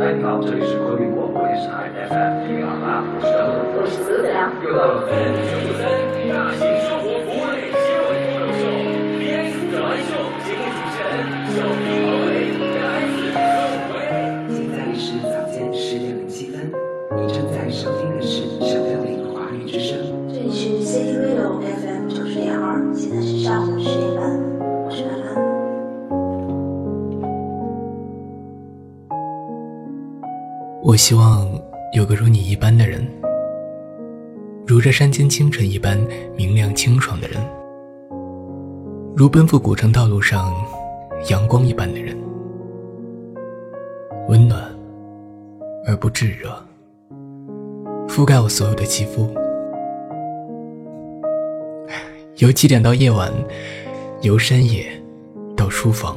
嗨，你好，这里是昆明广播电视台 FM 零二八，我是张乐，我是泽良，又到了分九分大型生活服务类新闻脱口秀，BS 的玩秀，节目主持人小皮王伟，来自各位。现在是早间十点零七分，你正在收听的是小标领华语之声。这里是 City Radio FM 九十点二，现在是上午十点我希望有个如你一般的人，如这山间清晨一般明亮清爽的人，如奔赴古城道路上阳光一般的人，温暖而不炙热，覆盖我所有的肌肤。由起点到夜晚，由山野到书房，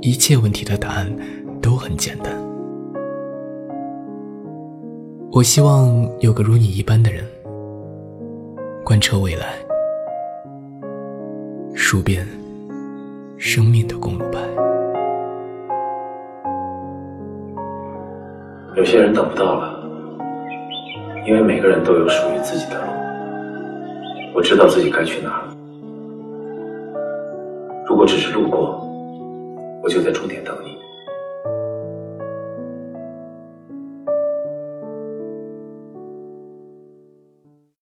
一切问题的答案都很简单。我希望有个如你一般的人，贯彻未来，数遍生命的公路牌。有些人等不到了，因为每个人都有属于自己的路。我知道自己该去哪。如果只是路过，我就在终点等你。